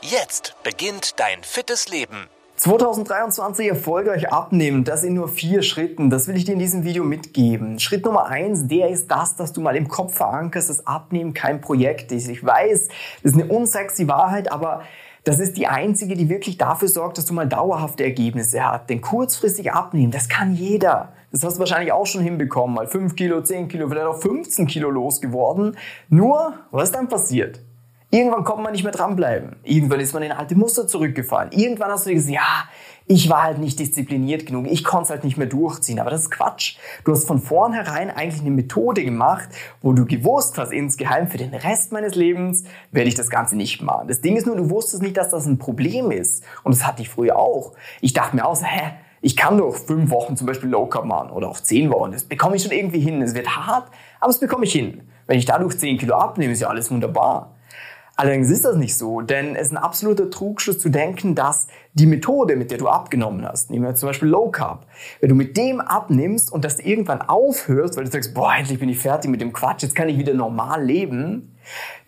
Jetzt beginnt dein fittes Leben. 2023 erfolgreich abnehmen, das in nur vier Schritten. Das will ich dir in diesem Video mitgeben. Schritt Nummer eins, der ist das, dass du mal im Kopf verankerst, dass Abnehmen kein Projekt ist. Ich weiß, das ist eine unsexy Wahrheit, aber das ist die einzige, die wirklich dafür sorgt, dass du mal dauerhafte Ergebnisse hast. Denn kurzfristig abnehmen, das kann jeder. Das hast du wahrscheinlich auch schon hinbekommen. Mal 5 Kilo, 10 Kilo, vielleicht auch 15 Kilo losgeworden. Nur, was ist dann passiert? Irgendwann kommt man nicht mehr dranbleiben. Irgendwann ist man in alte Muster zurückgefallen. Irgendwann hast du dir gesagt, ja, ich war halt nicht diszipliniert genug, ich konnte es halt nicht mehr durchziehen. Aber das ist Quatsch. Du hast von vornherein eigentlich eine Methode gemacht, wo du gewusst hast, insgeheim für den Rest meines Lebens werde ich das Ganze nicht machen. Das Ding ist nur, du wusstest nicht, dass das ein Problem ist. Und das hatte ich früher auch. Ich dachte mir auch, hä, ich kann doch fünf Wochen zum Beispiel Low Carb machen oder auch zehn Wochen. Das bekomme ich schon irgendwie hin. Es wird hart, aber das bekomme ich hin. Wenn ich dadurch zehn Kilo abnehme, ist ja alles wunderbar. Allerdings ist das nicht so, denn es ist ein absoluter Trugschluss zu denken, dass die Methode, mit der du abgenommen hast, nehmen wir zum Beispiel Low Carb, wenn du mit dem abnimmst und das irgendwann aufhörst, weil du sagst, boah, endlich bin ich fertig mit dem Quatsch, jetzt kann ich wieder normal leben,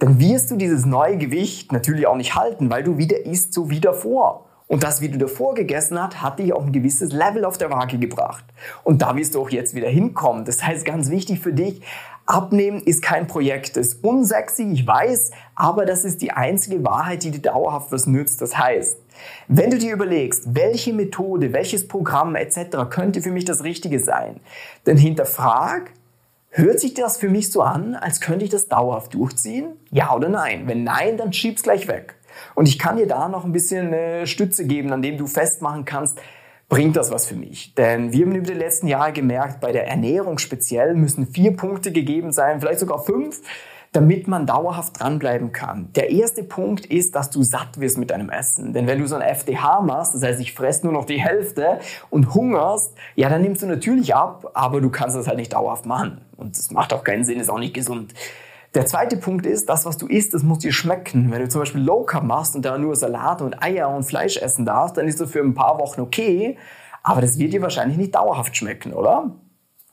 dann wirst du dieses neue Gewicht natürlich auch nicht halten, weil du wieder isst so wie davor. Und das, wie du davor gegessen hast, hat dich auf ein gewisses Level auf der Waage gebracht. Und da wirst du auch jetzt wieder hinkommen. Das heißt, ganz wichtig für dich, Abnehmen ist kein Projekt, ist unsexy, ich weiß, aber das ist die einzige Wahrheit, die dir dauerhaft was nützt. Das heißt, wenn du dir überlegst, welche Methode, welches Programm etc. könnte für mich das Richtige sein, dann hinterfrag, hört sich das für mich so an, als könnte ich das dauerhaft durchziehen? Ja oder nein? Wenn nein, dann schieb's gleich weg. Und ich kann dir da noch ein bisschen äh, Stütze geben, an dem du festmachen kannst, bringt das was für mich? Denn wir haben über die letzten Jahre gemerkt, bei der Ernährung speziell müssen vier Punkte gegeben sein, vielleicht sogar fünf, damit man dauerhaft dranbleiben kann. Der erste Punkt ist, dass du satt wirst mit deinem Essen. Denn wenn du so ein FDH machst, das heißt, ich fresse nur noch die Hälfte und hungerst, ja, dann nimmst du natürlich ab, aber du kannst das halt nicht dauerhaft machen. Und das macht auch keinen Sinn, ist auch nicht gesund. Der zweite Punkt ist, das, was du isst, das muss dir schmecken. Wenn du zum Beispiel Low Carb machst und da nur Salat und Eier und Fleisch essen darfst, dann ist das für ein paar Wochen okay, aber das wird dir wahrscheinlich nicht dauerhaft schmecken, oder?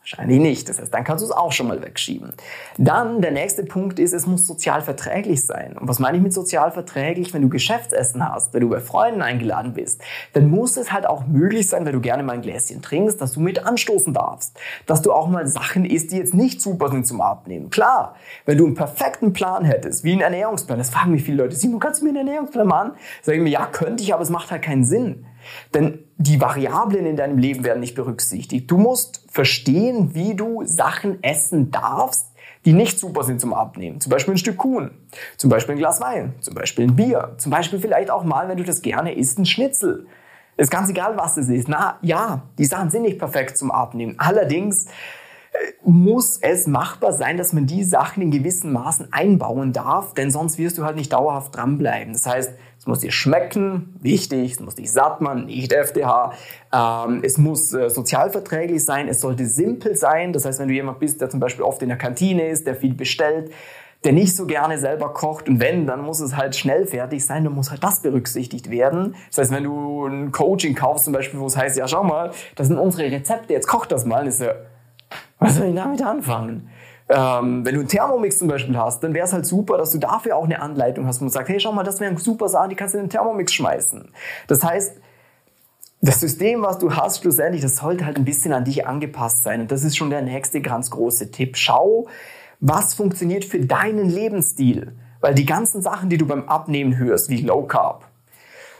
Wahrscheinlich nicht. Das heißt, dann kannst du es auch schon mal wegschieben. Dann der nächste Punkt ist, es muss sozial verträglich sein. Und was meine ich mit sozial verträglich? Wenn du Geschäftsessen hast, wenn du bei Freunden eingeladen bist, dann muss es halt auch möglich sein, wenn du gerne mal ein Gläschen trinkst, dass du mit anstoßen darfst. Dass du auch mal Sachen isst, die jetzt nicht super sind zum Abnehmen. Klar, wenn du einen perfekten Plan hättest, wie einen Ernährungsplan, das fragen mich viele Leute, Simon, kannst du mir einen Ernährungsplan machen? Sag ich mir, ja, könnte ich, aber es macht halt keinen Sinn. Denn die Variablen in deinem Leben werden nicht berücksichtigt. Du musst verstehen, wie du Sachen essen darfst, die nicht super sind zum Abnehmen. Zum Beispiel ein Stück Kuchen, zum Beispiel ein Glas Wein, zum Beispiel ein Bier, zum Beispiel vielleicht auch mal, wenn du das gerne isst, ein Schnitzel. Ist ganz egal, was es ist. Na ja, die Sachen sind nicht perfekt zum Abnehmen. Allerdings muss es machbar sein, dass man die Sachen in gewissen Maßen einbauen darf, denn sonst wirst du halt nicht dauerhaft dranbleiben. Das heißt, es muss dir schmecken, wichtig, es muss dich satt machen, nicht FDH. Ähm, es muss äh, sozialverträglich sein, es sollte simpel sein. Das heißt, wenn du jemand bist, der zum Beispiel oft in der Kantine ist, der viel bestellt, der nicht so gerne selber kocht und wenn, dann muss es halt schnell fertig sein, dann muss halt das berücksichtigt werden. Das heißt, wenn du ein Coaching kaufst zum Beispiel, wo es heißt, ja schau mal, das sind unsere Rezepte, jetzt koch das mal, dann ist ja was soll ich damit anfangen? Ähm, wenn du einen Thermomix zum Beispiel hast, dann wäre es halt super, dass du dafür auch eine Anleitung hast und sagst, hey, schau mal, das wäre ein super Sache, die kannst du in den Thermomix schmeißen. Das heißt, das System, was du hast, schlussendlich, das sollte halt ein bisschen an dich angepasst sein. Und das ist schon der nächste ganz große Tipp. Schau, was funktioniert für deinen Lebensstil. Weil die ganzen Sachen, die du beim Abnehmen hörst, wie Low Carb,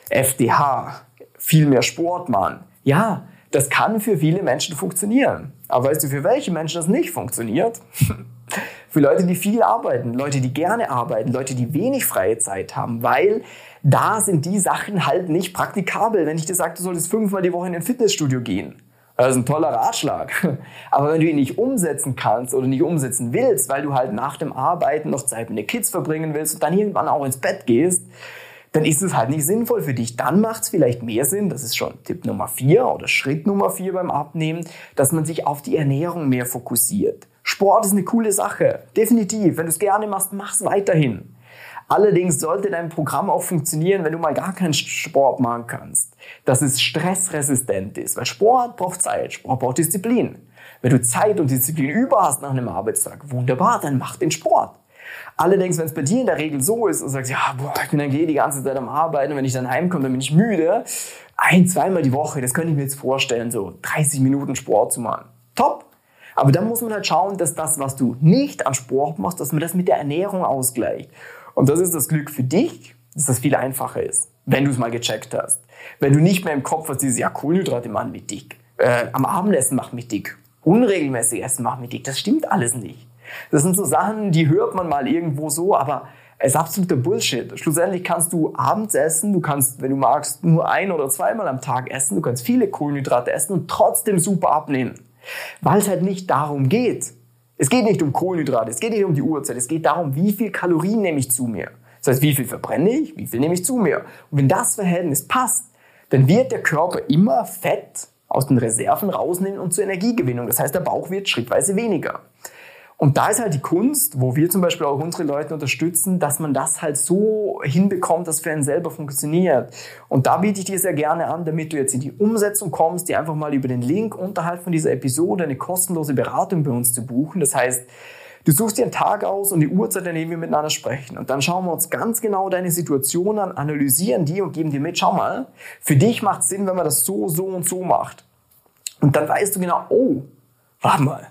FDH, viel mehr Sport machen, ja, das kann für viele Menschen funktionieren. Aber weißt du, für welche Menschen das nicht funktioniert? für Leute, die viel arbeiten, Leute, die gerne arbeiten, Leute, die wenig freie Zeit haben, weil da sind die Sachen halt nicht praktikabel. Wenn ich dir sage, du solltest fünfmal die Woche in ein Fitnessstudio gehen, das ist ein toller Ratschlag. Aber wenn du ihn nicht umsetzen kannst oder nicht umsetzen willst, weil du halt nach dem Arbeiten noch Zeit mit den Kids verbringen willst und dann irgendwann auch ins Bett gehst, dann ist es halt nicht sinnvoll für dich. Dann macht es vielleicht mehr Sinn, das ist schon Tipp Nummer vier oder Schritt Nummer vier beim Abnehmen, dass man sich auf die Ernährung mehr fokussiert. Sport ist eine coole Sache, definitiv. Wenn du es gerne machst, mach es weiterhin. Allerdings sollte dein Programm auch funktionieren, wenn du mal gar keinen Sport machen kannst. Dass es stressresistent ist, weil Sport braucht Zeit, Sport braucht Disziplin. Wenn du Zeit und Disziplin über hast nach einem Arbeitstag, wunderbar, dann mach den Sport. Allerdings, wenn es bei dir in der Regel so ist und sagst, ja, boah, ich bin dann die ganze Zeit am Arbeiten und wenn ich dann heimkomme, dann bin ich müde. Ein, zweimal die Woche, das könnte ich mir jetzt vorstellen, so 30 Minuten Sport zu machen. Top! Aber dann muss man halt schauen, dass das, was du nicht an Sport machst, dass man das mit der Ernährung ausgleicht. Und das ist das Glück für dich, dass das viel einfacher ist, wenn du es mal gecheckt hast. Wenn du nicht mehr im Kopf hast, dieses, ja, Kohlenhydrate machen mich dick. Äh, am Abendessen macht mich dick. Unregelmäßig essen macht mich dick. Das stimmt alles nicht. Das sind so Sachen, die hört man mal irgendwo so, aber es ist absoluter Bullshit. Schlussendlich kannst du abends essen, du kannst, wenn du magst, nur ein oder zweimal am Tag essen, du kannst viele Kohlenhydrate essen und trotzdem super abnehmen. Weil es halt nicht darum geht. Es geht nicht um Kohlenhydrate, es geht nicht um die Uhrzeit, es geht darum, wie viel Kalorien nehme ich zu mir. Das heißt, wie viel verbrenne ich, wie viel nehme ich zu mir. Und wenn das Verhältnis passt, dann wird der Körper immer Fett aus den Reserven rausnehmen und zur Energiegewinnung. Das heißt, der Bauch wird schrittweise weniger. Und da ist halt die Kunst, wo wir zum Beispiel auch unsere Leute unterstützen, dass man das halt so hinbekommt, dass für einen selber funktioniert. Und da biete ich dir sehr gerne an, damit du jetzt in die Umsetzung kommst, dir einfach mal über den Link unterhalb von dieser Episode eine kostenlose Beratung bei uns zu buchen. Das heißt, Du suchst dir einen Tag aus und die Uhrzeit, an der wir miteinander sprechen. Und dann schauen wir uns ganz genau deine Situation an, analysieren die und geben dir mit, schau mal, für dich macht es Sinn, wenn man das so, so und so macht. Und dann weißt du genau, oh, warte mal,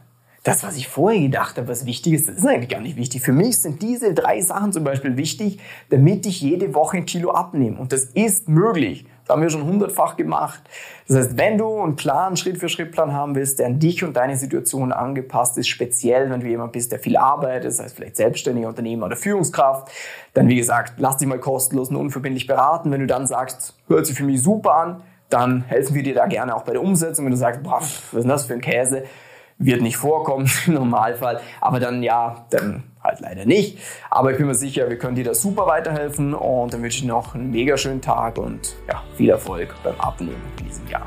das, was ich vorher gedacht habe, was wichtig ist, das ist eigentlich gar nicht wichtig. Für mich sind diese drei Sachen zum Beispiel wichtig, damit ich jede Woche ein Kilo abnehme. Und das ist möglich. Das haben wir schon hundertfach gemacht. Das heißt, wenn du einen Plan, Schritt-für-Schritt-Plan haben willst, der an dich und deine Situation angepasst ist, speziell wenn du jemand bist, der viel arbeitet, das heißt vielleicht selbstständiger Unternehmer oder Führungskraft, dann wie gesagt, lass dich mal kostenlos und unverbindlich beraten. Wenn du dann sagst, hört sich für mich super an, dann helfen wir dir da gerne auch bei der Umsetzung. Wenn du sagst, boah, was ist denn das für ein Käse? Wird nicht vorkommen im Normalfall, aber dann ja, dann halt leider nicht. Aber ich bin mir sicher, wir können dir da super weiterhelfen und dann wünsche ich noch einen mega schönen Tag und ja, viel Erfolg beim Abnehmen in diesem Jahr.